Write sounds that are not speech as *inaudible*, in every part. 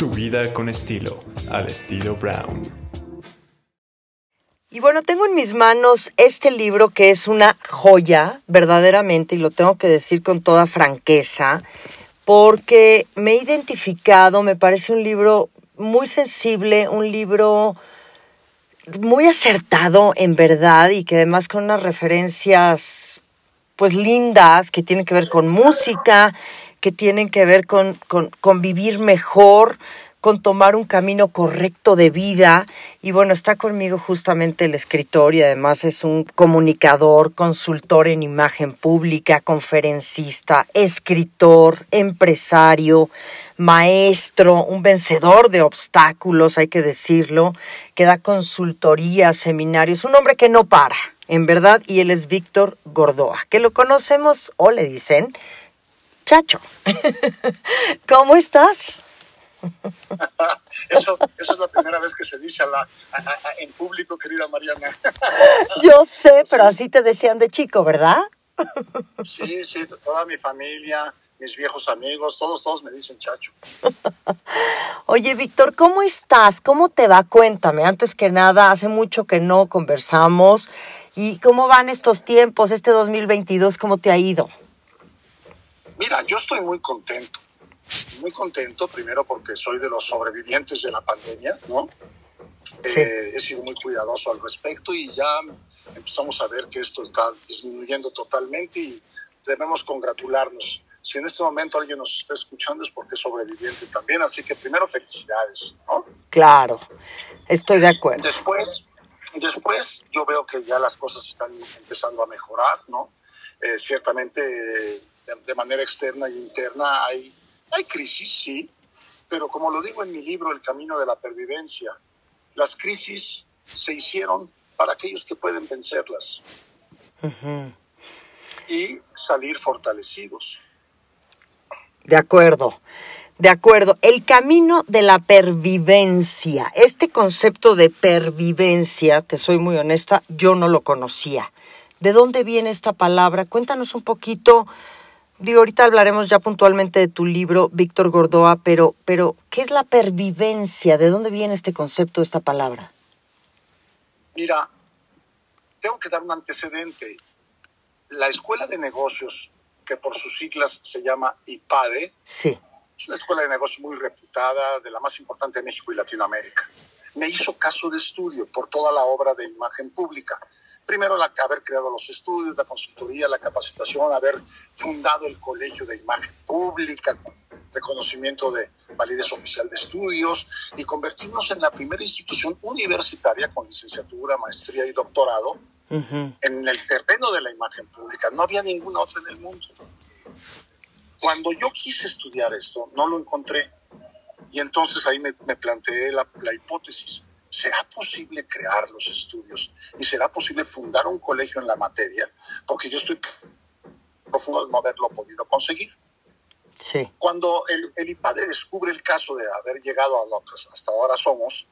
Tu vida con estilo, al estilo Brown. Y bueno, tengo en mis manos este libro que es una joya, verdaderamente, y lo tengo que decir con toda franqueza, porque me he identificado, me parece un libro muy sensible, un libro muy acertado en verdad y que además con unas referencias pues lindas que tienen que ver con música, que tienen que ver con, con, vivir mejor, con tomar un camino correcto de vida. Y bueno, está conmigo justamente el escritor y además es un comunicador, consultor en imagen pública, conferencista, escritor, empresario, maestro, un vencedor de obstáculos, hay que decirlo, que da consultoría, seminarios, un hombre que no para en verdad, y él es Víctor Gordoa, que lo conocemos o le dicen Chacho. *laughs* ¿Cómo estás? *laughs* Eso, eso, es la primera vez que se dice en público, querida Mariana. *laughs* Yo sé, pero así te decían de chico, ¿verdad? Sí, sí, toda mi familia, mis viejos amigos, todos, todos me dicen chacho. Oye, Víctor, ¿cómo estás? ¿Cómo te va? Cuéntame, antes que nada, hace mucho que no conversamos. ¿Y cómo van estos tiempos, este 2022? ¿Cómo te ha ido? Mira, yo estoy muy contento. Muy contento, primero porque soy de los sobrevivientes de la pandemia, ¿no? Eh, he sido muy cuidadoso al respecto y ya empezamos a ver que esto está disminuyendo totalmente y debemos congratularnos. Si en este momento alguien nos está escuchando es porque es sobreviviente también, así que primero felicidades, ¿no? Claro, estoy de acuerdo. Después, Después yo veo que ya las cosas están empezando a mejorar, ¿no? Eh, ciertamente de, manera externa e interna hay, hay crisis, sí, pero como lo digo en mi libro El Camino de la Pervivencia, las crisis se hicieron para aquellos que pueden vencerlas y salir fortalecidos. De acuerdo. De acuerdo, el camino de la pervivencia. Este concepto de pervivencia, te soy muy honesta, yo no lo conocía. ¿De dónde viene esta palabra? Cuéntanos un poquito. Digo, ahorita hablaremos ya puntualmente de tu libro, Víctor Gordoa, pero, pero ¿qué es la pervivencia? ¿De dónde viene este concepto, esta palabra? Mira, tengo que dar un antecedente. La Escuela de Negocios, que por sus siglas se llama IPADE, sí es una escuela de negocios muy reputada, de la más importante de México y Latinoamérica. Me hizo caso de estudio por toda la obra de imagen pública. Primero, la, haber creado los estudios, la consultoría, la capacitación, haber fundado el Colegio de Imagen Pública con reconocimiento de validez oficial de estudios y convertirnos en la primera institución universitaria con licenciatura, maestría y doctorado en el terreno de la imagen pública. No había ninguna otra en el mundo. Cuando yo quise estudiar esto, no lo encontré. Y entonces ahí me, planteé la, hipótesis. ¿Será posible crear los estudios? ¿Y será posible fundar un colegio en la materia? Porque yo estoy profundo de no haberlo podido conseguir. Sí. Cuando el, el, IPADE descubre el caso de haber llegado a lo que hasta ahora somos,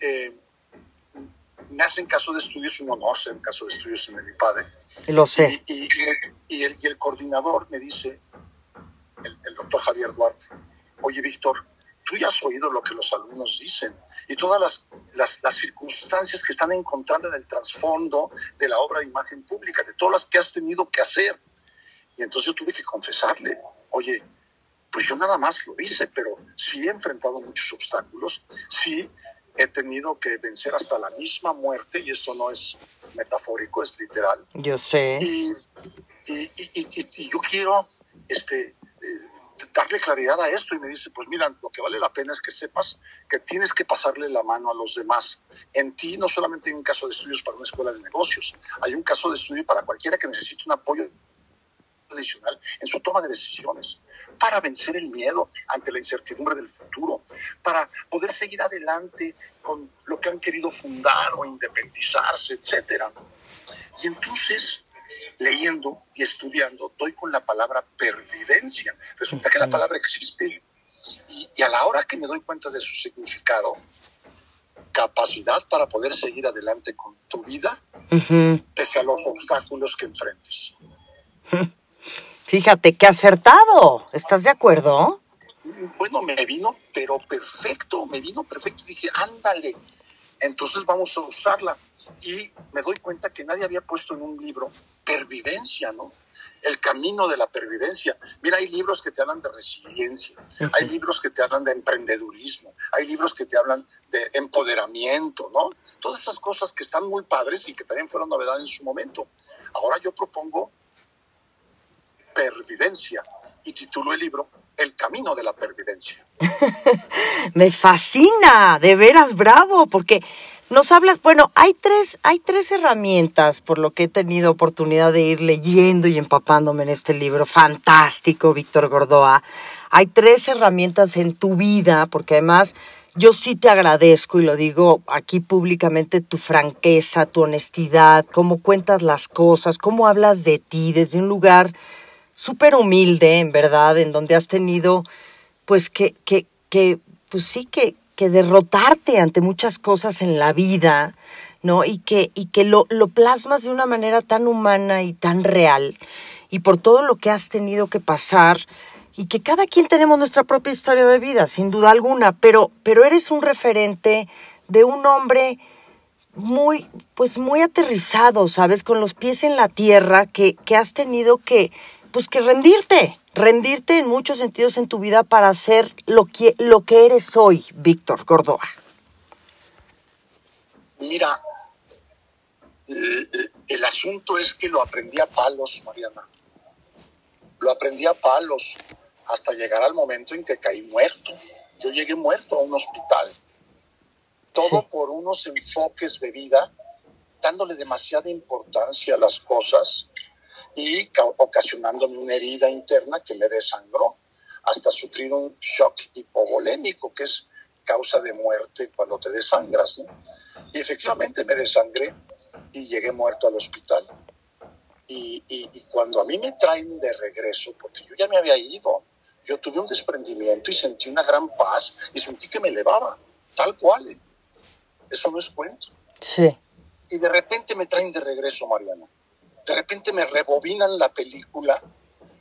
eh, me hacen caso de estudios, un honor ser caso de estudios en el IPADE. Lo sé. Y, y, el, y el coordinador me dice, el, doctor Javier Duarte, oye Víctor, tú ya has oído lo que los alumnos dicen y todas las, las, circunstancias que están encontrando en el trasfondo de la obra de imagen pública, de todas las que has tenido que hacer. Y entonces yo tuve que confesarle, oye, pues yo nada más lo hice, pero sí he enfrentado muchos obstáculos, sí he tenido que vencer hasta la misma muerte, y esto no es metafórico, es literal. Yo sé. Y, y, y, y yo quiero este, darle claridad a esto y me dice, pues mira, lo que vale la pena es que sepas que tienes que pasarle la mano a los demás. En ti no solamente hay un caso de estudios para una escuela de negocios, hay un caso de estudio para cualquiera que necesite un apoyo adicional en su toma de decisiones, para vencer el miedo ante la incertidumbre del futuro, para poder seguir adelante con lo que han querido fundar o independizarse, etcétera. Y entonces leyendo y estudiando, doy con la palabra pervivencia. Resulta que la palabra existe y, a la hora que me doy cuenta de su significado, capacidad para poder seguir adelante con tu vida, pese a los obstáculos que enfrentes. *laughs* Fíjate, qué acertado. ¿Estás de acuerdo? bueno, me vino, pero perfecto, me vino perfecto. Dije, ándale, entonces vamos a usarla. Y me doy cuenta que nadie había puesto en un libro pervivencia, ¿no? El camino de la pervivencia. Mira, hay libros que te hablan de resiliencia, hay libros que te hablan de emprendedurismo, hay libros que te hablan de empoderamiento, ¿no? Todas esas cosas que están muy padres y que también fueron novedad en su momento. Ahora yo propongo pervivencia y titulo el libro El camino de la pervivencia. *laughs* Me fascina, de veras bravo, porque nos hablas, bueno, hay tres, hay tres herramientas por lo que he tenido oportunidad de ir leyendo y empapándome en este libro fantástico, Víctor Gordoa. Hay tres herramientas en tu vida, porque además yo sí te agradezco y lo digo aquí públicamente, tu franqueza, tu honestidad, cómo cuentas las cosas, cómo hablas de ti desde un lugar súper humilde, en verdad, en donde has tenido, pues que, que, que pues sí, que, que derrotarte ante muchas cosas en la vida, ¿no? Y que, y que lo, lo plasmas de una manera tan humana y tan real, y por todo lo que has tenido que pasar, y que cada quien tenemos nuestra propia historia de vida, sin duda alguna, pero, pero eres un referente de un hombre muy, pues muy aterrizado, ¿sabes? Con los pies en la tierra, que, que has tenido que, pues que rendirte, rendirte en muchos sentidos en tu vida para ser lo que, lo que eres hoy, Víctor Gordoa. Mira, el, el, asunto es que lo aprendí a palos, Mariana. Lo aprendí a palos hasta llegar al momento en que caí muerto. Yo llegué muerto a un hospital. Todo sí. por unos enfoques de vida, dándole demasiada importancia a las cosas y ocasionándome una herida interna que me desangró hasta sufrir un shock hipovolémico, que es causa de muerte cuando te desangras. ¿no? Y efectivamente me desangré y llegué muerto al hospital. Y, y, y, cuando a mí me traen de regreso, porque yo ya me había ido, yo tuve un desprendimiento y sentí una gran paz y sentí que me elevaba, tal cual. ¿eh? Eso no es cuento. Sí. Y de repente me traen de regreso, Mariana de repente me rebobinan la película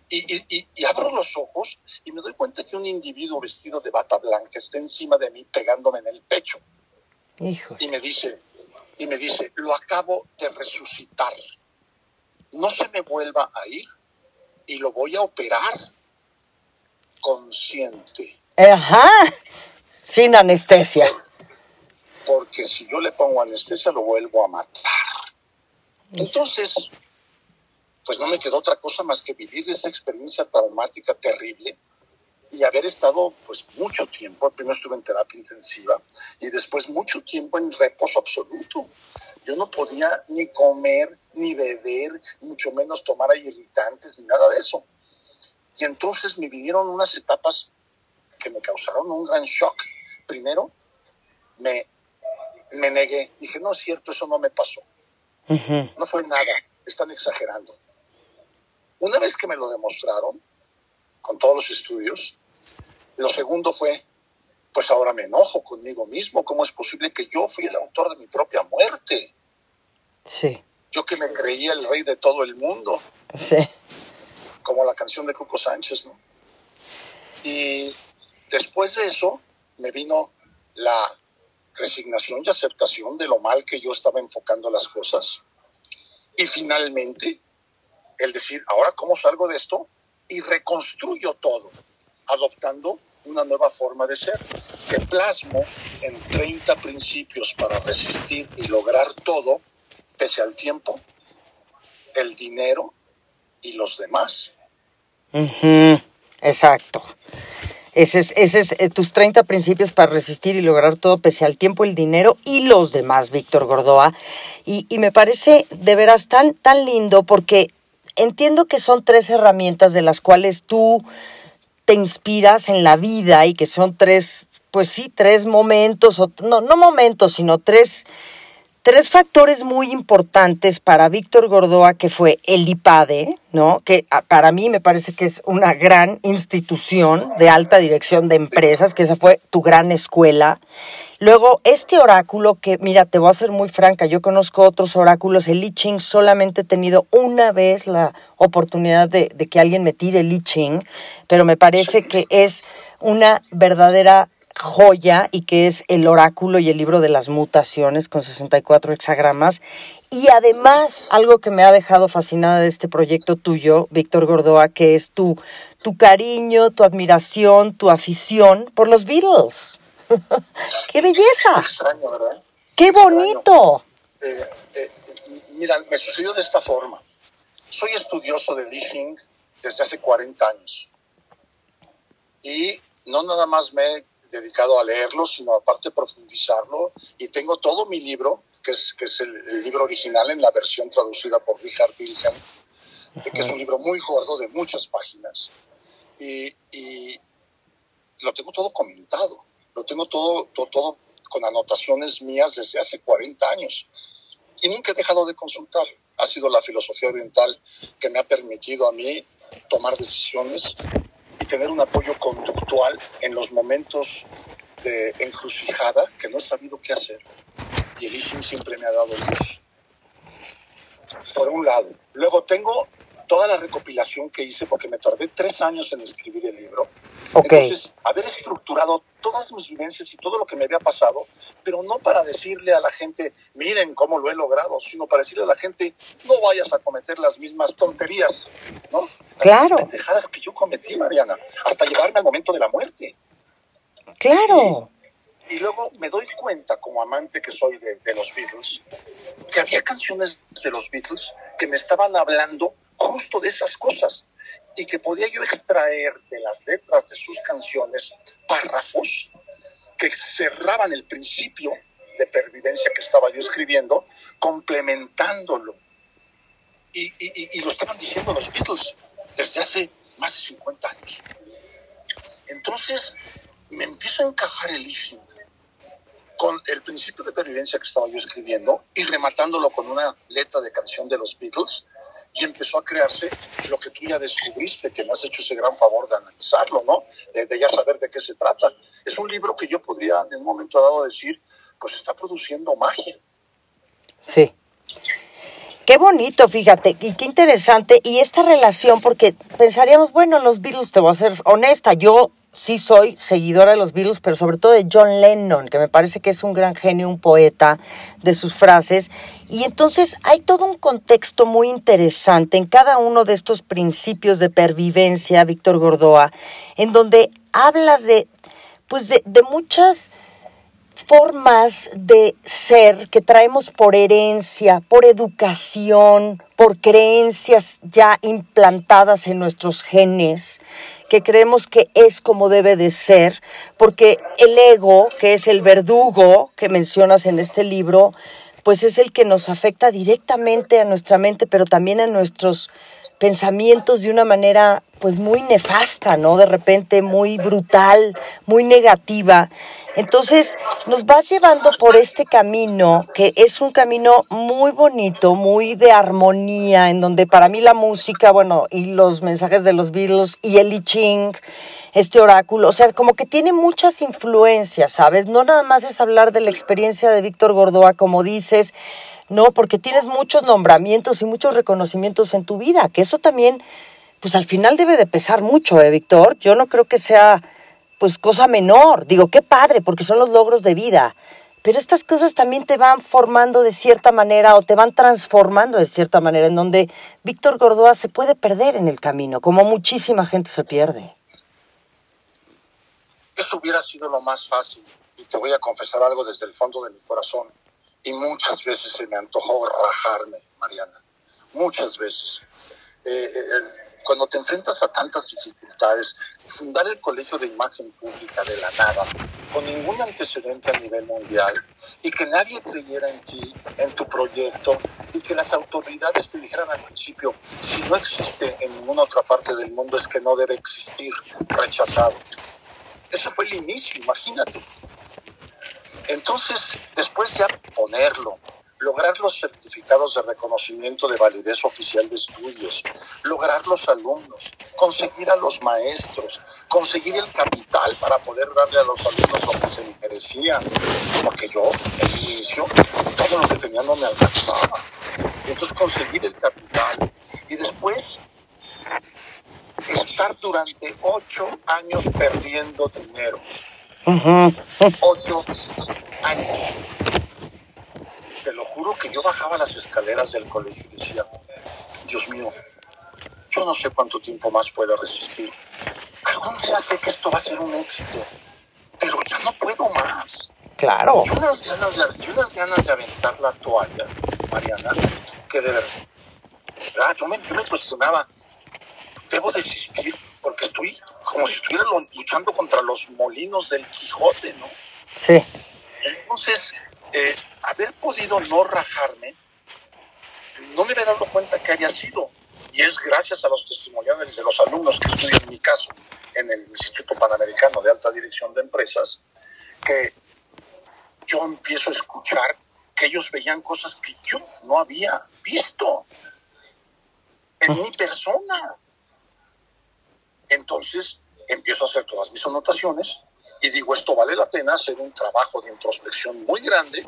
y, y, y, abro los ojos y me doy cuenta que un individuo vestido de bata blanca está encima de mí pegándome en el pecho. Hijo. Y me dice, y me dice, lo acabo de resucitar. No se me vuelva a ir y lo voy a operar consciente. Ajá. Sin anestesia. Porque si yo le pongo anestesia lo vuelvo a matar. Entonces, pues no me quedó otra cosa más que vivir esa experiencia traumática terrible y haber estado pues mucho tiempo, primero estuve en terapia intensiva y después mucho tiempo en reposo absoluto. Yo no podía ni comer, ni beber, mucho menos tomar irritantes, ni nada de eso. Y entonces me vinieron unas etapas que me causaron un gran shock. Primero, me, me negué, dije, no es cierto, eso no me pasó. Uh -huh. No fue nada, están exagerando. Una vez que me lo demostraron, con todos los estudios, lo segundo fue, pues ahora me enojo conmigo mismo. ¿Cómo es posible que yo fui el autor de mi propia muerte? Sí. Yo que me creía el rey de todo el mundo. Sí. Como la canción de Coco Sánchez, ¿no? Y después de eso me vino la resignación y aceptación de lo mal que yo estaba enfocando las cosas. Y finalmente el decir, ahora cómo salgo de esto y reconstruyo todo, adoptando una nueva forma de ser, que plasmo en 30 principios para resistir y lograr todo, pese al tiempo, el dinero y los demás. Exacto. Ese es, ese es eh, tus 30 principios para resistir y lograr todo pese al tiempo, el dinero y los demás, Víctor Gordoa. Y, y me parece de veras tan, tan lindo porque entiendo que son tres herramientas de las cuales tú te inspiras en la vida y que son tres, pues sí, tres momentos, o, no, no momentos, sino tres, tres factores muy importantes para Víctor Gordoa, que fue el IPADE, ¿no? Que para mí me parece que es una gran institución de alta dirección de empresas, que esa fue tu gran escuela. Luego, este oráculo, que mira, te voy a ser muy franca, yo conozco otros oráculos, el I Ching solamente he tenido una vez la oportunidad de, de que alguien me tire el I Ching, pero me parece que es una verdadera joya y que es el oráculo y el libro de las mutaciones con 64 hexagramas. Y además, algo que me ha dejado fascinada de este proyecto tuyo, Víctor Gordoa, que es tu, tu cariño, tu admiración, tu afición por los Beatles. *laughs* ¡Qué belleza! Extraño, ¿verdad? ¡Qué bonito! Eh, eh, mira, me sucedió de esta forma. Soy estudioso de Lee desde hace 40 años. Y no nada más me he dedicado a leerlo, sino aparte profundizarlo. Y tengo todo mi libro, que es, que es el, libro original en la versión traducida por Richard Wilhelm, que es un libro muy gordo de muchas páginas. Y, y lo tengo todo comentado, lo tengo todo, todo, con anotaciones mías desde hace 40 años. Y nunca he dejado de consultar. Ha sido la filosofía oriental que me ha permitido a mí tomar decisiones y tener un apoyo conductual en los momentos de encrucijada que no he sabido qué hacer. Y el ISIM siempre me ha dado luz. Por un lado. Luego tengo toda la recopilación que hice, porque me tardé tres años en escribir el libro. Entonces, haber estructurado todas mis vivencias y todo lo que me había pasado, pero no para decirle a la gente, miren cómo lo he logrado, sino para decirle a la gente, no vayas a cometer las mismas tonterías, ¿no? Las claro. pendejadas que yo cometí, Mariana, hasta llevarme al momento de la muerte. Claro. Y, luego me doy cuenta, como amante que soy de, de los Beatles, que había canciones de los Beatles que me estaban hablando justo de esas cosas y que podía yo extraer de las letras de sus canciones párrafos que cerraban el principio de pervivencia que estaba yo escribiendo, complementándolo. Y, y, y, lo estaban diciendo los Beatles desde hace más de 50 años. Entonces me empiezo a encajar el listening con el principio de pervivencia que estaba yo escribiendo y rematándolo con una letra de canción de los Beatles y empezó a crearse lo que tú ya descubriste, que me has hecho ese gran favor de analizarlo, ¿no? De, ya saber de qué se trata. Es un libro que yo podría en un momento dado decir, pues está produciendo magia. Sí. Qué bonito, fíjate, y qué interesante. Y esta relación, porque pensaríamos, bueno, los Beatles, te voy a ser honesta, yo sí soy seguidora de los Beatles, pero sobre todo de John Lennon, que me parece que es un gran genio, un poeta de sus frases. Y entonces hay todo un contexto muy interesante en cada uno de estos principios de pervivencia, Víctor Gordoa, en donde hablas de, pues de, de muchas formas de ser que traemos por herencia, por educación, por creencias ya implantadas en nuestros genes que creemos que es como debe de ser, porque el ego, que es el verdugo que mencionas en este libro, pues es el que nos afecta directamente a nuestra mente, pero también a nuestros pensamientos de una manera pues muy nefasta, ¿no? De repente muy brutal, muy negativa. Entonces nos vas llevando por este camino, que es un camino muy bonito, muy de armonía, en donde para mí la música, bueno, y los mensajes de los Beatles y el I Ching, este oráculo, o sea, como que tiene muchas influencias, ¿sabes? No nada más es hablar de la experiencia de Víctor Gordoa, como dices, no, porque tienes muchos nombramientos y muchos reconocimientos en tu vida, que eso también, pues al final debe de pesar mucho, ¿eh, Víctor? Yo no creo que sea pues cosa menor. Digo, qué padre, porque son los logros de vida. Pero estas cosas también te van formando de cierta manera o te van transformando de cierta manera, en donde Víctor Gordoa se puede perder en el camino, como muchísima gente se pierde. Eso hubiera sido lo más fácil. Y te voy a confesar algo desde el fondo de mi corazón. Y muchas veces se me antojó rajarme, Mariana. Muchas veces. Eh, cuando te enfrentas a tantas dificultades, fundar el colegio de imagen pública de la nada, con ningún antecedente a nivel mundial, y que nadie creyera en ti, en tu proyecto, y que las autoridades te dijeran al principio, si no existe en ninguna otra parte del mundo es que no debe existir, rechazado. Eso fue el inicio, imagínate. Entonces, después ya ponerlo, lograr los certificados de reconocimiento de validez oficial de estudios, lograr los alumnos, conseguir a los maestros, conseguir el capital para poder darle a los alumnos lo que se les merecía, porque yo, en el inicio, todo lo que tenía no me alcanzaba. Entonces conseguir el capital y después estar durante ocho años perdiendo dinero. Ocho años. Te lo juro que yo bajaba las escaleras del colegio y decía, Dios mío, yo no sé cuánto tiempo más puedo resistir. Algún día sé que esto va a ser un éxito, pero ya no puedo más. Claro. Y unas ganas de, y unas ganas de aventar la toalla, Mariana, que de verdad, yo me, yo me cuestionaba, debo desistir porque estoy como si estuviera luchando contra los molinos del Quijote, ¿no? Sí. Entonces, eh, haber podido no rajarme, no me había dado cuenta que había sido. Y es gracias a los testimoniales de los alumnos que estudian en mi caso en el Instituto Panamericano de Alta Dirección de Empresas, que yo empiezo a escuchar que ellos veían cosas que yo no había visto en mi persona. Entonces empiezo a hacer todas mis anotaciones y digo, esto vale la pena hacer un trabajo de introspección muy grande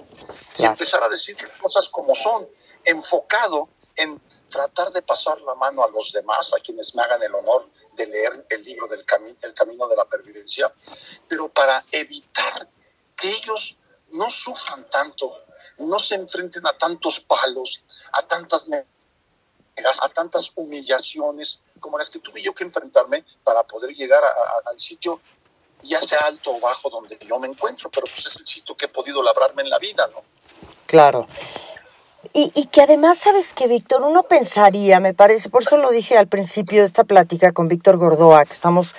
y empezar a decir cosas como son, enfocado en tratar de pasar la mano a los demás, a quienes me hagan el honor de leer el libro del cami- El Camino de la Pervivencia, pero para evitar que ellos no sufran tanto, no se enfrenten a tantos palos, a tantas a tantas humillaciones como las que tuve yo que enfrentarme para poder llegar a- a- al sitio, ya sea alto o bajo, donde yo me encuentro, pero pues es el sitio que he podido labrarme en la vida, ¿no? Claro. Y, y que además, ¿sabes que Víctor? Uno pensaría, me parece, por eso lo dije al principio de esta plática con Víctor Gordoa, que estamos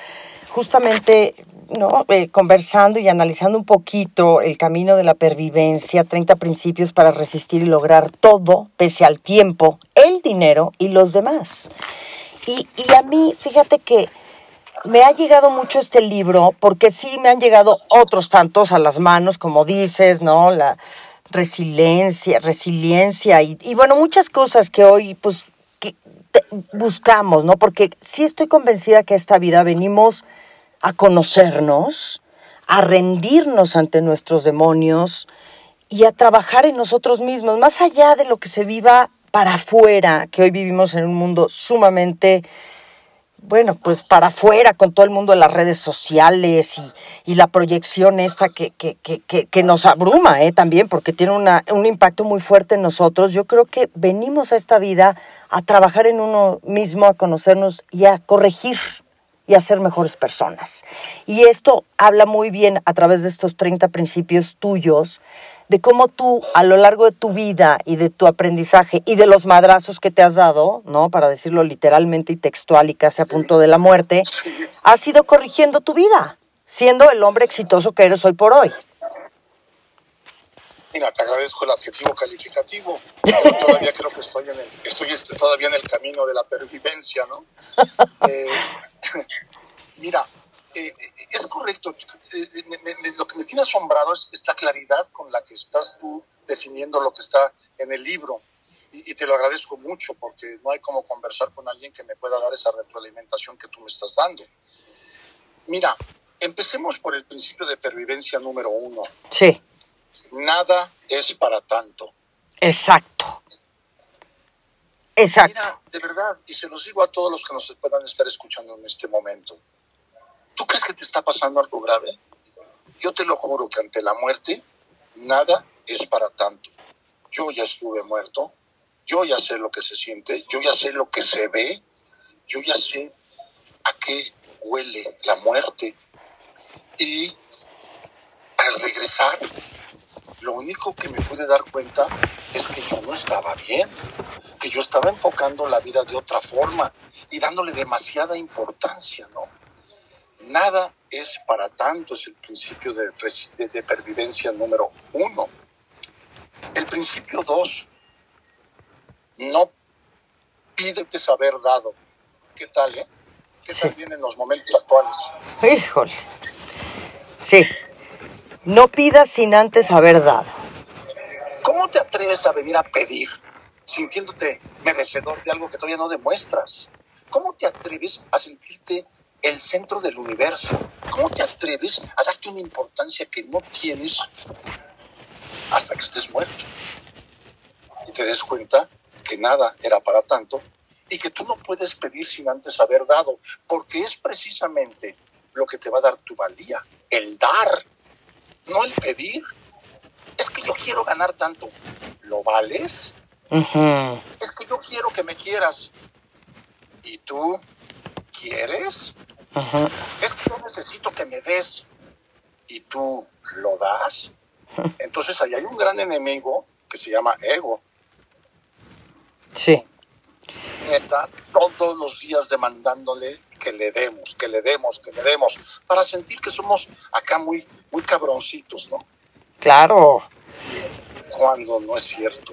justamente ¿no? Eh, conversando y analizando un poquito el camino de la pervivencia, 30 principios para resistir y lograr todo, pese al tiempo, el dinero y los demás. Y, y a mí, fíjate que me ha llegado mucho este libro porque sí me han llegado otros tantos a las manos, como dices, ¿no? La resiliencia, resiliencia y, bueno, muchas cosas que hoy pues buscamos, ¿no? Porque sí estoy convencida que esta vida venimos a conocernos, a rendirnos ante nuestros demonios y a trabajar en nosotros mismos, más allá de lo que se viva para afuera, que hoy vivimos en un mundo sumamente bueno, pues para afuera con todo el mundo de las redes sociales y, y la proyección esta que, que, que, que, que nos abruma ¿eh? también porque tiene una, un impacto muy fuerte en nosotros. Yo creo que venimos a esta vida a trabajar en uno mismo, a conocernos y a corregir y a ser mejores personas. Y esto habla muy bien a través de estos 30 principios tuyos de cómo tú a lo largo de tu vida y de tu aprendizaje y de los madrazos que te has dado, ¿no? Para decirlo literalmente y textual y casi a punto de la muerte, has ido corrigiendo tu vida, siendo el hombre exitoso que eres hoy por hoy. Mira, te agradezco el adjetivo calificativo. Todavía creo que estoy, en el, estoy todavía en el camino de la pervivencia, ¿no? *laughs* Eh, *laughs* mira, eh, es correcto. Eh, me- me- me- lo que me tiene asombrado es, es la claridad con la que estás tú definiendo lo que está en el libro. Y, y te lo agradezco mucho porque no hay como conversar con alguien que me pueda dar esa retroalimentación que tú me estás dando. Mira, empecemos por el principio de pervivencia número uno. Sí, Nada es para tanto. exacto. Exacto. Mira, de verdad, y se los digo a todos los que nos puedan estar escuchando en este momento. ¿Tú crees que te está pasando algo grave? Yo te lo juro que ante la muerte, nada es para tanto. Yo ya estuve muerto, yo ya sé lo que se siente, yo ya sé lo que se ve, yo ya sé a qué huele la muerte. Y al regresar, lo único que me pude dar cuenta es que yo no estaba bien, que yo estaba enfocando la vida de otra forma y dándole demasiada importancia, ¿no? Nada es para tanto, es el principio de, de- de pervivencia número uno. El principio dos, no pídete haber dado. ¿Qué tal, eh? ¿Qué tal Sí. vienen los momentos actuales? Híjole. Sí. No pidas sin antes haber dado. ¿Cómo te atreves a venir a pedir sintiéndote merecedor de algo que todavía no demuestras? ¿Cómo te atreves a sentirte el centro del universo? ¿Cómo te atreves a darte una importancia que no tienes hasta que estés muerto? Y te des cuenta que nada era para tanto y que tú no puedes pedir sin antes haber dado, porque es precisamente lo que te va a dar tu valía, el dar, no el pedir. Es que yo quiero ganar tanto. ¿Lo vales? Es que yo quiero que me quieras. ¿Y tú quieres? Es que yo necesito que me des. ¿Y tú lo das? *laughs* Entonces ahí hay un gran enemigo que se llama ego. Sí. Está todos los días demandándole que le demos, que le demos, que le demos, para sentir que somos acá muy, muy cabroncitos, ¿no? Claro. Cuando no es cierto.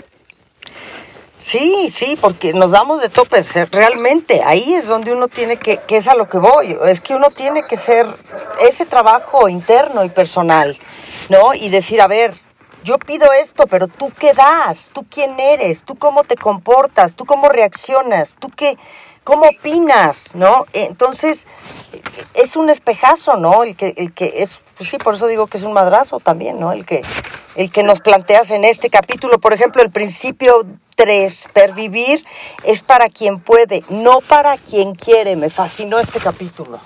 Sí, sí, porque nos damos de topes, eh, realmente, ahí es donde uno tiene que, que es a lo que voy, es que uno tiene que ser ese trabajo interno y personal, ¿no? Y decir, a ver, yo pido esto, pero tú qué das, tú quién eres, tú cómo te comportas, tú cómo reaccionas, tú qué, cómo opinas, ¿no? Entonces, es un espejazo, ¿no? El que, el que es, pues sí, por eso digo que es un madrazo también, ¿no? El que, el que nos planteas en este capítulo, por ejemplo, el principio 3, pervivir es para quien puede, no para quien quiere. Me fascinó este capítulo.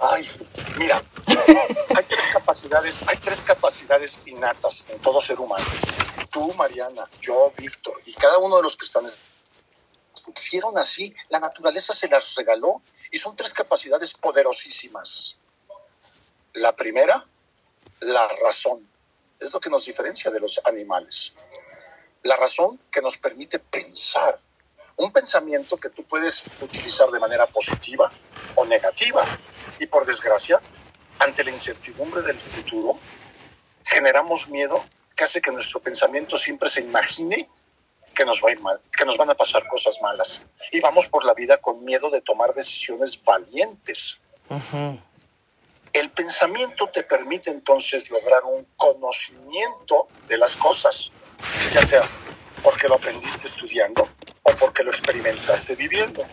Ay, mira, *laughs* hay tres capacidades, hay tres capacidades innatas en todo ser humano. Tú, Mariana, yo, Víctor, y cada uno de los que están hicieron así, la naturaleza se las regaló y son tres capacidades poderosísimas. La primera, la razón, es lo que nos diferencia de los animales. La razón que nos permite pensar, un pensamiento que tú puedes utilizar de manera positiva o negativa. Y por desgracia, ante la incertidumbre del futuro, generamos miedo que hace que nuestro pensamiento siempre se imagine que nos va a ir mal, que nos van a pasar cosas malas. Y vamos por la vida con miedo de tomar decisiones valientes. El pensamiento te permite entonces lograr un conocimiento de las cosas, ya sea porque lo aprendiste estudiando o porque lo experimentaste viviendo.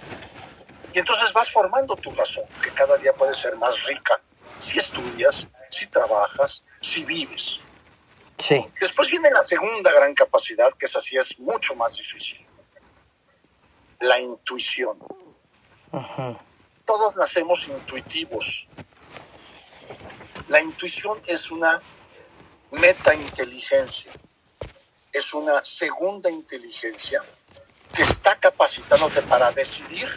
Y entonces vas formando tu razón, que cada día puede ser más rica si estudias, si trabajas, si vives. Sí. Después viene la segunda gran capacidad, que es así, es mucho más difícil. La intuición. Todos nacemos intuitivos. La intuición es una meta-inteligencia. Es una segunda inteligencia que está capacitándote para decidir,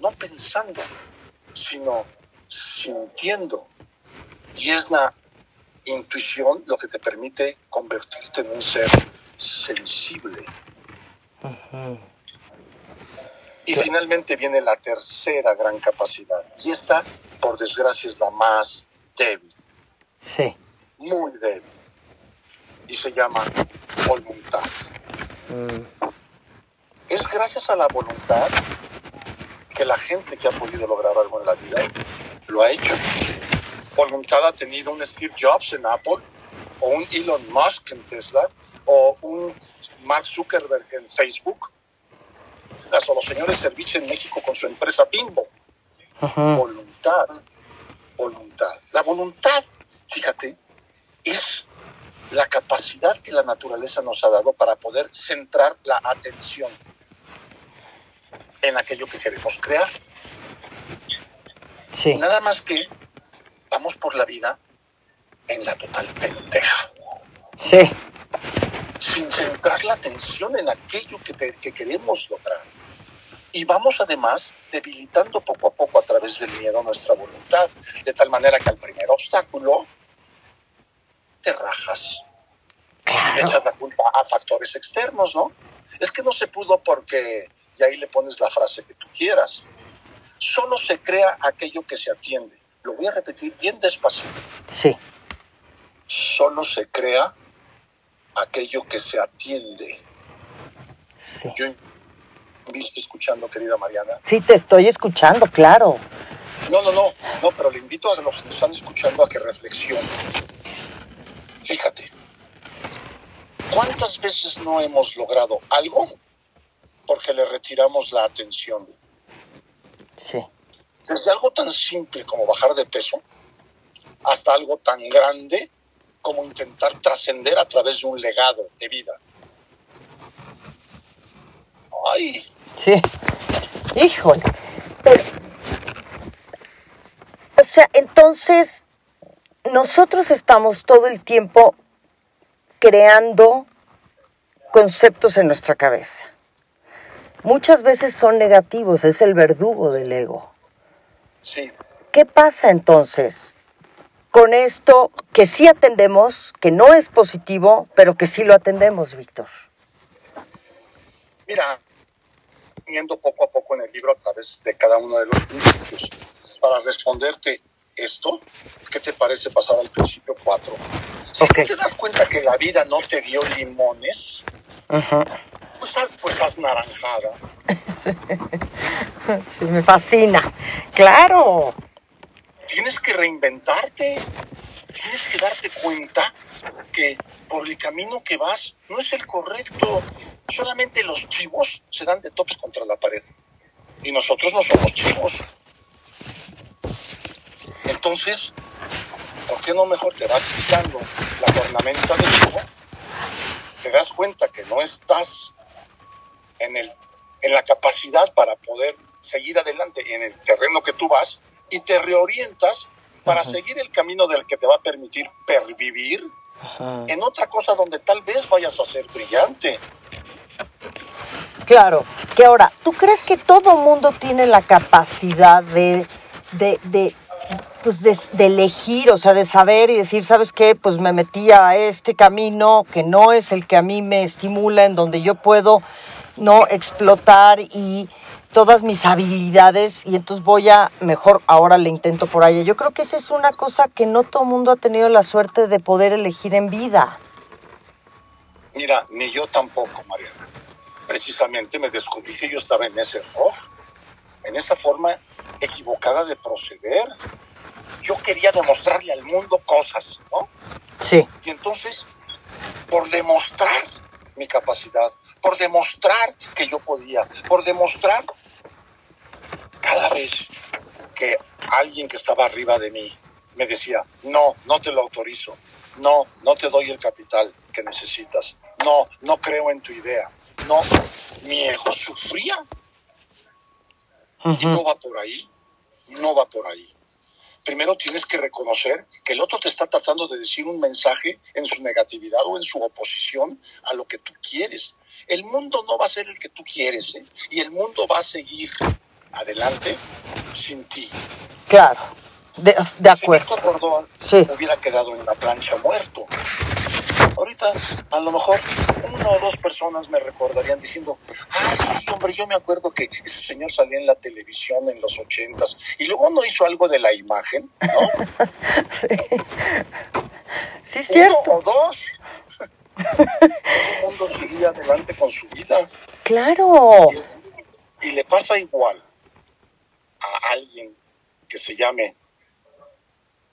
no pensando, sino sintiendo. Y es la intuición lo que te permite convertirte en un ser sensible. Y finalmente viene la tercera gran capacidad. Y esta, por desgracia, es la más débil. Sí. Muy débil. Y se llama voluntad. Es gracias a la voluntad que la gente que ha podido lograr algo en la vida lo ha hecho. Voluntad ha tenido un Steve Jobs en Apple, o un Elon Musk en Tesla, o un Mark Zuckerberg en Facebook, o los señores Serviche en México con su empresa Bimbo. Voluntad, voluntad. La voluntad, fíjate, es la capacidad que la naturaleza nos ha dado para poder centrar la atención en aquello que queremos crear. Sí. Nada más que vamos por la vida en la total pendeja. Sí. Sin centrar la atención en aquello que, te- que queremos lograr. Y vamos además debilitando poco a poco a través del miedo nuestra voluntad, de tal manera que al primer obstáculo te rajas. Claro. echas la culpa a factores externos, ¿no? Es que no se pudo porque, y ahí le pones la frase que tú quieras. Solo se crea aquello que se atiende. Lo voy a repetir bien despacito. Sí. Solo se crea aquello que se atiende. Sí. Yo viste escuchando, querida Mariana. Sí, te estoy escuchando, claro. No, no, no, no, pero le invito a los que nos están escuchando a que reflexionen. Fíjate, ¿cuántas veces no hemos logrado algo porque le retiramos la atención? Sí. Desde algo tan simple como bajar de peso hasta algo tan grande como intentar trascender a través de un legado de vida. Ay, Sí. Híjole. O sea, entonces, nosotros estamos todo el tiempo creando conceptos en nuestra cabeza. Muchas veces son negativos, es el verdugo del ego. Sí. ¿Qué pasa entonces con esto que sí atendemos, que no es positivo, pero que sí lo atendemos, Víctor? Mira, yendo poco a poco en el libro a través de cada uno de los principios. Para responderte esto, ¿qué te parece pasar al principio 4? Ok. ¿Te das cuenta que la vida no te dio limones? Ajá. Pues, haz- pues haz naranjada. *laughs* Sí, me fascina. Claro. Tienes que reinventarte. Tienes que darte cuenta que por el camino que vas no es el correcto. Solamente los chivos se dan de tops contra la pared. Y nosotros no somos chivos. Entonces, ¿por qué no mejor te vas quitando la cornamenta del chivo? Te das cuenta que no estás en, el, en la capacidad para poder seguir adelante en el terreno que tú vas y te reorientas para seguir el camino del que te va a permitir pervivir en otra cosa donde tal vez vayas a ser brillante. Claro, que ahora, ¿tú crees que todo mundo tiene la capacidad de, de, de, pues de, de elegir, o sea, de saber y decir, ¿sabes qué? Pues me metí a este camino que no es el que a mí me estimula, en donde yo puedo no explotar y todas mis habilidades y entonces voy a, mejor ahora le intento por allá. Yo creo que esa es una cosa que no todo mundo ha tenido la suerte de poder elegir en vida. Mira, ni yo tampoco, Mariana. Precisamente me descubrí que yo estaba en ese error, en esa forma equivocada de proceder. Yo quería demostrarle al mundo cosas, ¿no? Sí. Y entonces, por demostrar mi capacidad, por demostrar que yo podía, por demostrar cada vez que alguien que estaba arriba de mí me decía, no, no te lo autorizo, no, no te doy el capital que necesitas, no, no creo en tu idea, no, mi ego sufría. Y no va por ahí, no va por ahí. Primero tienes que reconocer que el otro te está tratando de decir un mensaje en su negatividad o en su oposición a lo que tú quieres. El mundo no va a ser el que tú quieres ¿eh? y el mundo va a seguir adelante sin ti. Claro, de, de Si acuerdo. Víctor Gordón Sí. hubiera quedado en la plancha muerto. Ahorita, a lo mejor, una o dos personas me recordarían diciendo, ay, sí, hombre, yo me acuerdo que ese señor salía en la televisión en los ochentas y luego no hizo algo de la imagen, ¿no? *laughs* Sí, es cierto. Uno o dos. El mundo seguía adelante con su vida. Claro. Y le pasa igual a alguien que se llame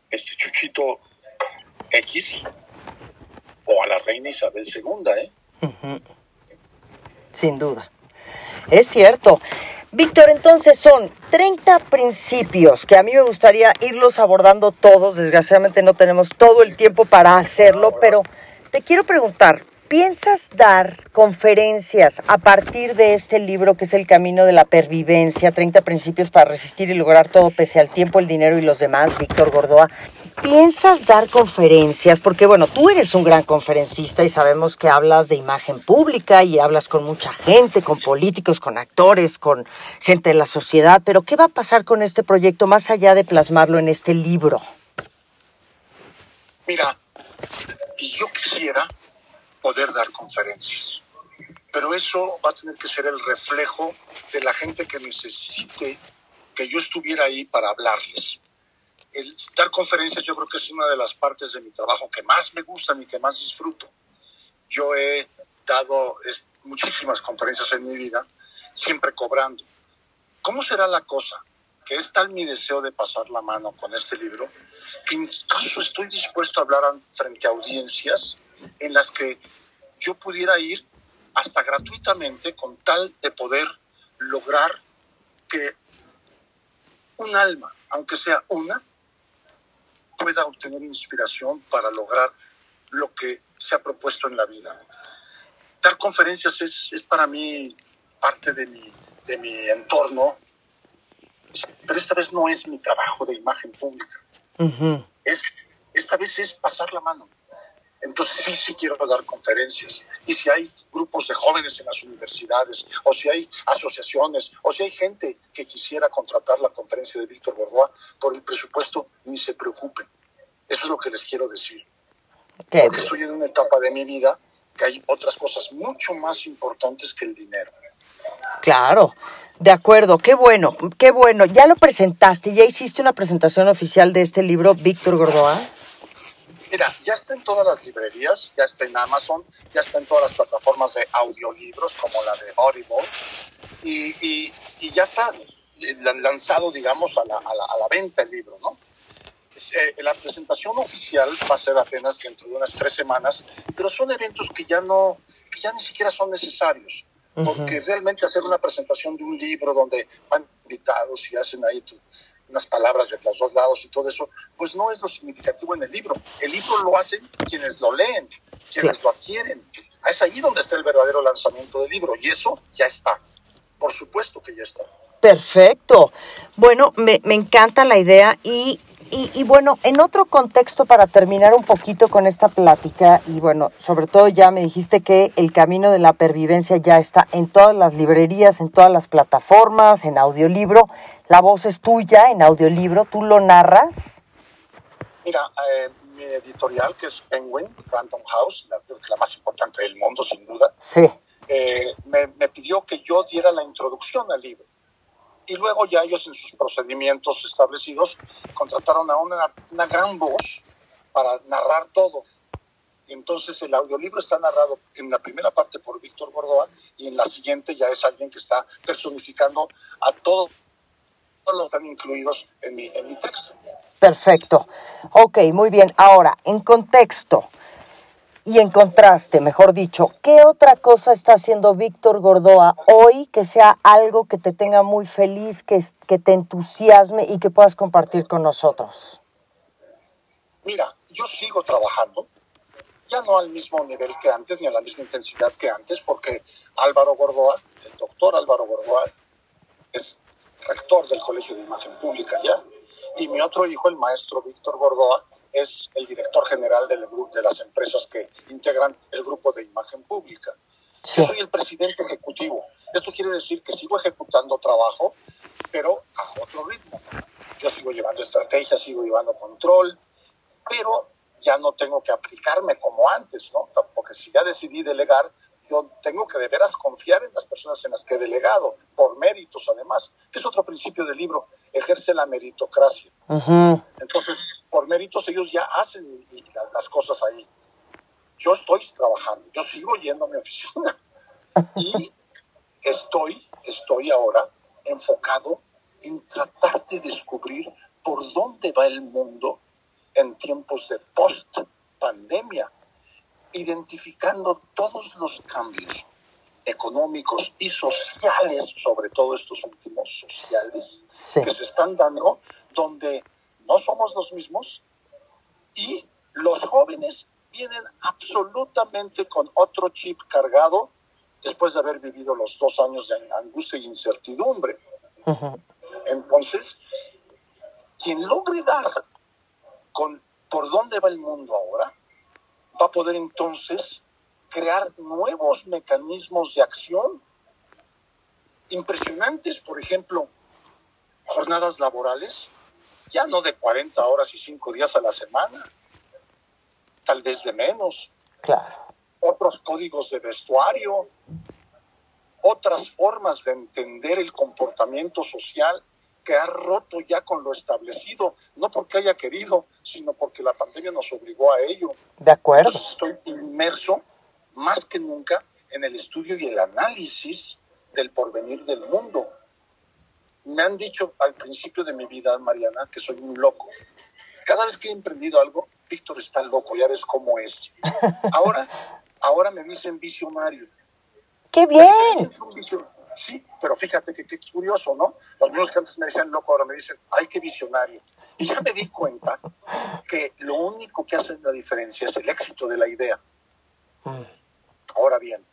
este Chuchito X reina Isabel II, ¿eh? Sin duda. Es cierto. Víctor, entonces son 30 principios que a mí me gustaría irlos abordando todos. Desgraciadamente no tenemos todo el tiempo para hacerlo, pero te quiero preguntar, ¿piensas dar conferencias a partir de este libro que es El Camino de la Pervivencia, 30 principios para resistir y lograr todo pese al tiempo, el dinero y los demás, Víctor Gordoa? ¿Piensas dar conferencias? Porque bueno, tú eres un gran conferencista y sabemos que hablas de imagen pública y hablas con mucha gente, con políticos, con actores, con gente de la sociedad, pero ¿qué va a pasar con este proyecto más allá de plasmarlo en este libro? Mira, yo quisiera poder dar conferencias, pero eso va a tener que ser el reflejo de la gente que necesite que yo estuviera ahí para hablarles. El dar conferencias yo creo que es una de las partes de mi trabajo que más me gustan y que más disfruto. Yo he dado muchísimas conferencias en mi vida, siempre cobrando. ¿Cómo será la cosa? Que es tal mi deseo de pasar la mano con este libro, que incluso estoy dispuesto a hablar frente a audiencias en las que yo pudiera ir hasta gratuitamente con tal de poder lograr que un alma, aunque sea una, pueda obtener inspiración para lograr lo que se ha propuesto en la vida. Dar conferencias es, es para mí parte de mi, de mi entorno, pero esta vez no es mi trabajo de imagen pública. es, esta vez es pasar la mano. Entonces sí, sí quiero dar conferencias. Y si hay grupos de jóvenes en las universidades, o si hay asociaciones, o si hay gente que quisiera contratar la conferencia de Víctor Borboa por el presupuesto, ni se preocupen. Eso es lo que les quiero decir. Porque estoy en una etapa de mi vida que hay otras cosas mucho más importantes que el dinero. Claro, de acuerdo, qué bueno, qué bueno. ¿Ya lo presentaste? ¿Ya hiciste una presentación oficial de este libro, Víctor Gordoa? Mira, ya está en todas las librerías, ya está en Amazon, ya está en todas las plataformas de audiolibros como la de Audible y, ya está lanzado, digamos, a la, a la venta el libro, ¿no? Eh, la presentación oficial va a ser apenas dentro de unas tres semanas, pero son eventos que ya no, que ya ni siquiera son necesarios, porque realmente hacer una presentación de un libro donde van invitados y hacen ahí unas palabras de los dos lados y todo eso, pues no es lo significativo en el libro. El libro lo hacen quienes lo leen, quienes lo adquieren. Es ahí donde está el verdadero lanzamiento del libro y eso ya está. Por supuesto que ya está. Perfecto. Bueno, me, me encanta la idea y y, bueno, en otro contexto, para terminar un poquito con esta plática, y bueno, sobre todo ya me dijiste que el camino de la pervivencia ya está en todas las librerías, en todas las plataformas, en audiolibro. La voz es tuya en audiolibro, tú lo narras. Mira, eh, mi editorial, que es Penguin Random House, la, la más importante del mundo, sin duda, sí. Eh, me, me pidió que yo diera la introducción al libro y luego ya ellos en sus procedimientos establecidos contrataron a una, una gran voz para narrar todo. Entonces el audiolibro está narrado en la primera parte por Víctor Gordoa y en la siguiente ya es alguien que está personificando a todos, los que están incluidos en mi, en mi texto. Perfecto. Ok, muy bien. Ahora, en contexto, y en contraste, mejor dicho, ¿qué otra cosa está haciendo Víctor Gordoa hoy que sea algo que te tenga muy feliz, que, que te entusiasme y que puedas compartir con nosotros? Mira, yo sigo trabajando, ya no al mismo nivel que antes, ni a la misma intensidad que antes, porque Álvaro Gordoa, el doctor Álvaro Gordoa, es rector del Colegio de Imagen Pública ya, y mi otro hijo, el maestro Víctor Gordoa, es el director general del grupo de las empresas que integran el grupo de imagen pública. Yo soy el presidente ejecutivo. Esto quiere decir que sigo ejecutando trabajo, pero a otro ritmo. Yo sigo llevando estrategia, sigo llevando control, pero ya no tengo que aplicarme como antes, ¿no? Porque si ya decidí delegar, yo tengo que de veras confiar en las personas en las que he delegado, por méritos además, que es otro principio del libro, ejerce la meritocracia. Entonces, por méritos ellos ya hacen las cosas ahí. Yo estoy trabajando, yo sigo yendo a mi oficina *laughs* y estoy, estoy ahora enfocado en tratar de descubrir por dónde va el mundo en tiempos de post pandemia identificando todos los cambios económicos y sociales, sobre todo estos últimos sociales, que se están dando, donde no somos los mismos y los jóvenes vienen absolutamente con otro chip cargado después de haber vivido los dos años de angustia e incertidumbre. Entonces, quien logre dar con por dónde va el mundo ahora, va a poder entonces crear nuevos mecanismos de acción impresionantes, por ejemplo, jornadas laborales, ya no de 40 horas y 5 días a la semana, tal vez de menos. Claro. Otros códigos de vestuario, otras formas de entender el comportamiento social que ha roto ya con lo establecido, no porque haya querido, sino porque la pandemia nos obligó a ello. De acuerdo. estoy inmerso más que nunca en el estudio y el análisis del porvenir del mundo. Me han dicho al principio de mi vida, Mariana, que soy un loco. Cada vez que he emprendido algo, Víctor está loco, ya ves cómo es. Ahora, ahora me dicen visionario. ¡Qué bien! Sí, pero fíjate que qué curioso, ¿no? Los mismos que antes me decían loco, ahora me dicen, ay, qué visionario. Y ya me di cuenta que lo único que hace la diferencia es el éxito de la idea. Mm. Ahora bien,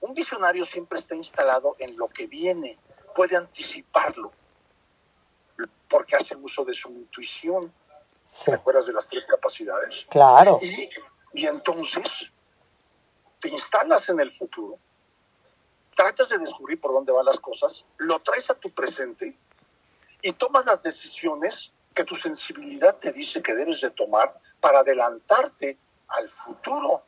un visionario siempre está instalado en lo que viene, puede anticiparlo porque hace uso de su intuición. ¿Te acuerdas de las tres capacidades? Claro. Y, y entonces te instalas en el futuro, tratas de descubrir por dónde van las cosas, lo traes a tu presente y tomas las decisiones que tu sensibilidad te dice que debes de tomar para adelantarte al futuro.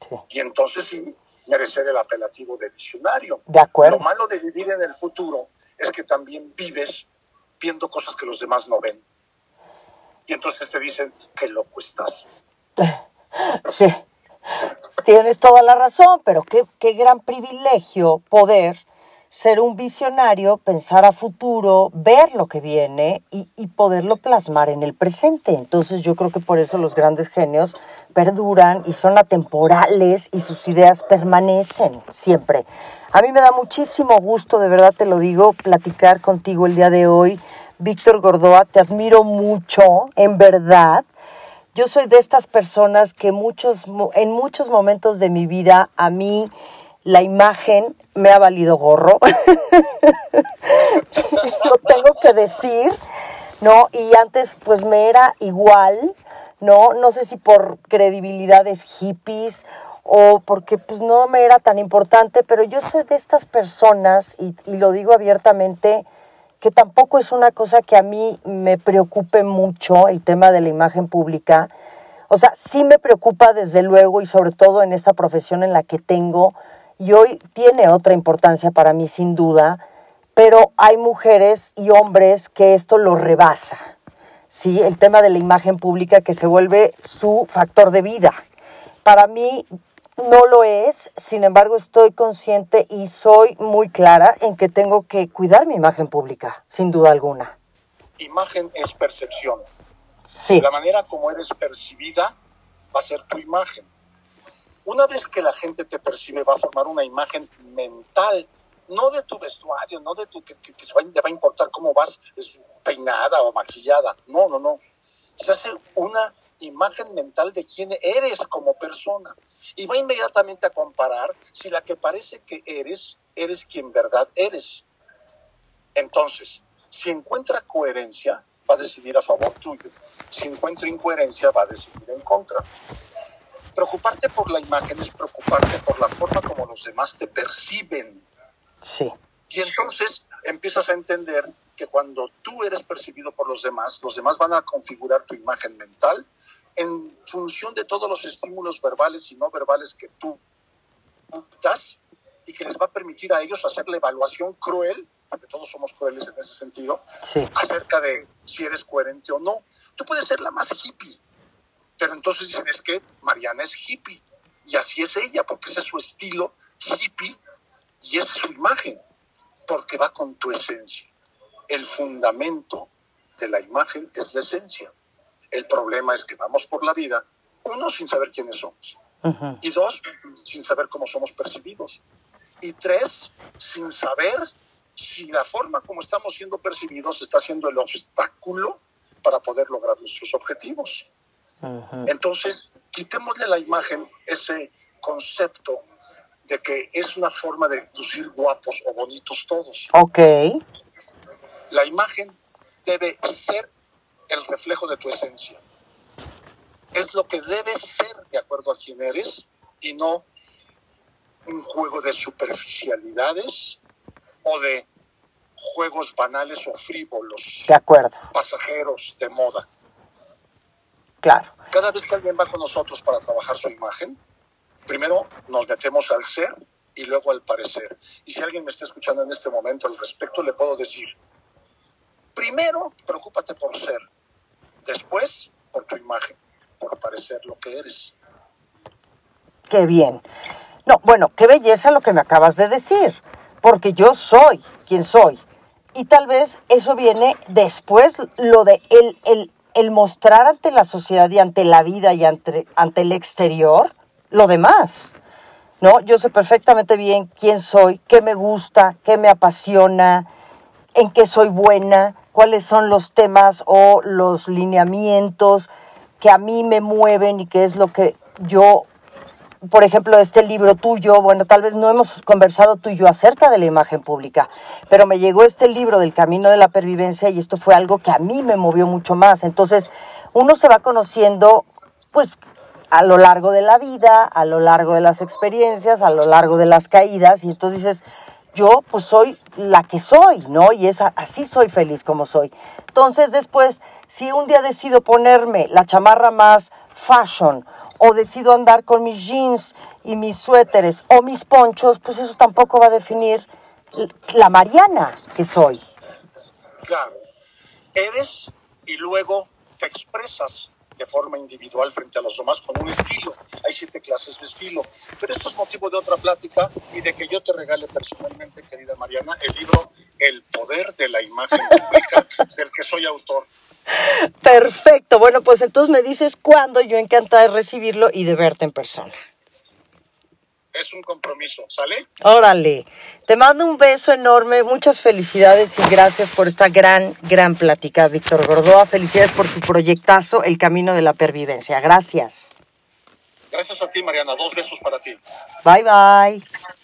Sí. Y entonces sí, merecer el apelativo de visionario. De acuerdo. Lo malo de vivir en el futuro es que también vives viendo cosas que los demás no ven. Y entonces te dicen, qué loco estás. *laughs* Sí, tienes toda la razón, pero qué, qué gran privilegio poder ser un visionario, pensar a futuro, ver lo que viene y, poderlo plasmar en el presente. Entonces yo creo que por eso los grandes genios perduran y son atemporales y sus ideas permanecen siempre. A mí me da muchísimo gusto, de verdad te lo digo, platicar contigo el día de hoy. Víctor Gordoa, te admiro mucho, en verdad. Yo soy de estas personas que muchos, en muchos momentos de mi vida a mí la imagen me ha valido gorro. *laughs* Lo tengo que decir, ¿no? Y antes pues me era igual, ¿no? No sé si por credibilidades hippies o porque pues no me era tan importante, pero yo soy de estas personas, y, y lo digo abiertamente, que tampoco es una cosa que a mí me preocupe mucho el tema de la imagen pública. O sea, sí me preocupa desde luego y sobre todo en esta profesión en la que tengo y hoy tiene otra importancia para mí sin duda, pero hay mujeres y hombres que esto lo rebasa. Sí, el tema de la imagen pública que se vuelve su factor de vida. Para mí no lo es, sin embargo estoy consciente y soy muy clara en que tengo que cuidar mi imagen pública, sin duda alguna. Imagen es percepción. Sí. La manera como eres percibida va a ser tu imagen. Una vez que la gente te percibe, va a formar una imagen mental, no de tu vestuario, no de tu que, que, que se va, te va a importar cómo vas peinada o maquillada. No, no, no. Se hace una imagen mental de quién eres como persona. Y va inmediatamente a comparar si la que parece que eres, eres quien verdad eres. Entonces, si encuentra coherencia, va a decidir a favor tuyo. Si encuentra incoherencia, va a decidir en contra. Preocuparte por la imagen es preocuparte por la forma como los demás te perciben. Sí. Y entonces empiezas a entender que cuando tú eres percibido por los demás, los demás van a configurar tu imagen mental en función de todos los estímulos verbales y no verbales que tú das y que les va a permitir a ellos hacer la evaluación cruel, porque todos somos crueles en ese sentido, sí. acerca de si eres coherente o no. Tú puedes ser la más hippie, pero entonces dicen es que Mariana es hippie y así es ella, porque ese es su estilo hippie y esa es su imagen, porque va con tu esencia. El fundamento de la imagen es la esencia. El problema es que vamos por la vida, uno, sin saber quiénes somos. Uh -huh. Y dos, sin saber cómo somos percibidos. Y tres, sin saber si la forma como estamos siendo percibidos está siendo el obstáculo para poder lograr nuestros objetivos. Entonces, quitémosle a la imagen ese concepto de que es una forma de lucir guapos o bonitos todos. Ok. La imagen debe ser el reflejo de tu esencia. Es lo que debe ser de acuerdo a quién eres y no un juego de superficialidades o de juegos banales o frívolos, De acuerdo. pasajeros, de moda. Claro. Cada vez que alguien va con nosotros para trabajar su imagen, primero nos metemos al ser y luego al parecer. Y si alguien me está escuchando en este momento al respecto, le puedo decir, primero, preocúpate por ser, después, por tu imagen, por parecer lo que eres. Qué bien. No, bueno, qué belleza lo que me acabas de decir, porque yo soy quien soy. Y tal vez eso viene después, lo de el, el, el mostrar ante la sociedad y ante la vida y ante, ante el exterior lo demás. ¿No? Yo sé perfectamente bien quién soy, qué me gusta, qué me apasiona, en qué soy buena, cuáles son los temas o los lineamientos que a mí me mueven y qué es lo que yo por ejemplo, este libro tuyo, bueno, tal vez no hemos conversado tú y yo acerca de la imagen pública, pero me llegó este libro del Camino de la Pervivencia y esto fue algo que a mí me movió mucho más. Entonces, uno se va conociendo, pues, a lo largo de la vida, a lo largo de las experiencias, a lo largo de las caídas, y entonces dices, yo pues soy la que soy, ¿no? Y es así soy feliz como soy. Entonces después, si un día decido ponerme la chamarra más fashion, o decido andar con mis jeans y mis suéteres o mis ponchos, pues eso tampoco va a definir la Mariana que soy. Claro, eres y luego te expresas de forma individual frente a los demás con un estilo. Hay siete clases de estilo. Pero esto es motivo de otra plática y de que yo te regale personalmente, querida Mariana, el libro El poder de la imagen pública, del que soy autor. Perfecto. Bueno, pues entonces me dices cuándo. Yo encantada de recibirlo y de verte en persona. Es un compromiso, ¿sale? Órale. Te mando un beso enorme, muchas felicidades y gracias por esta gran, gran plática, Víctor Gordoa. Felicidades por tu proyectazo, El Camino de la Pervivencia. Gracias. Gracias a ti, Mariana. Dos besos para ti. Bye, bye.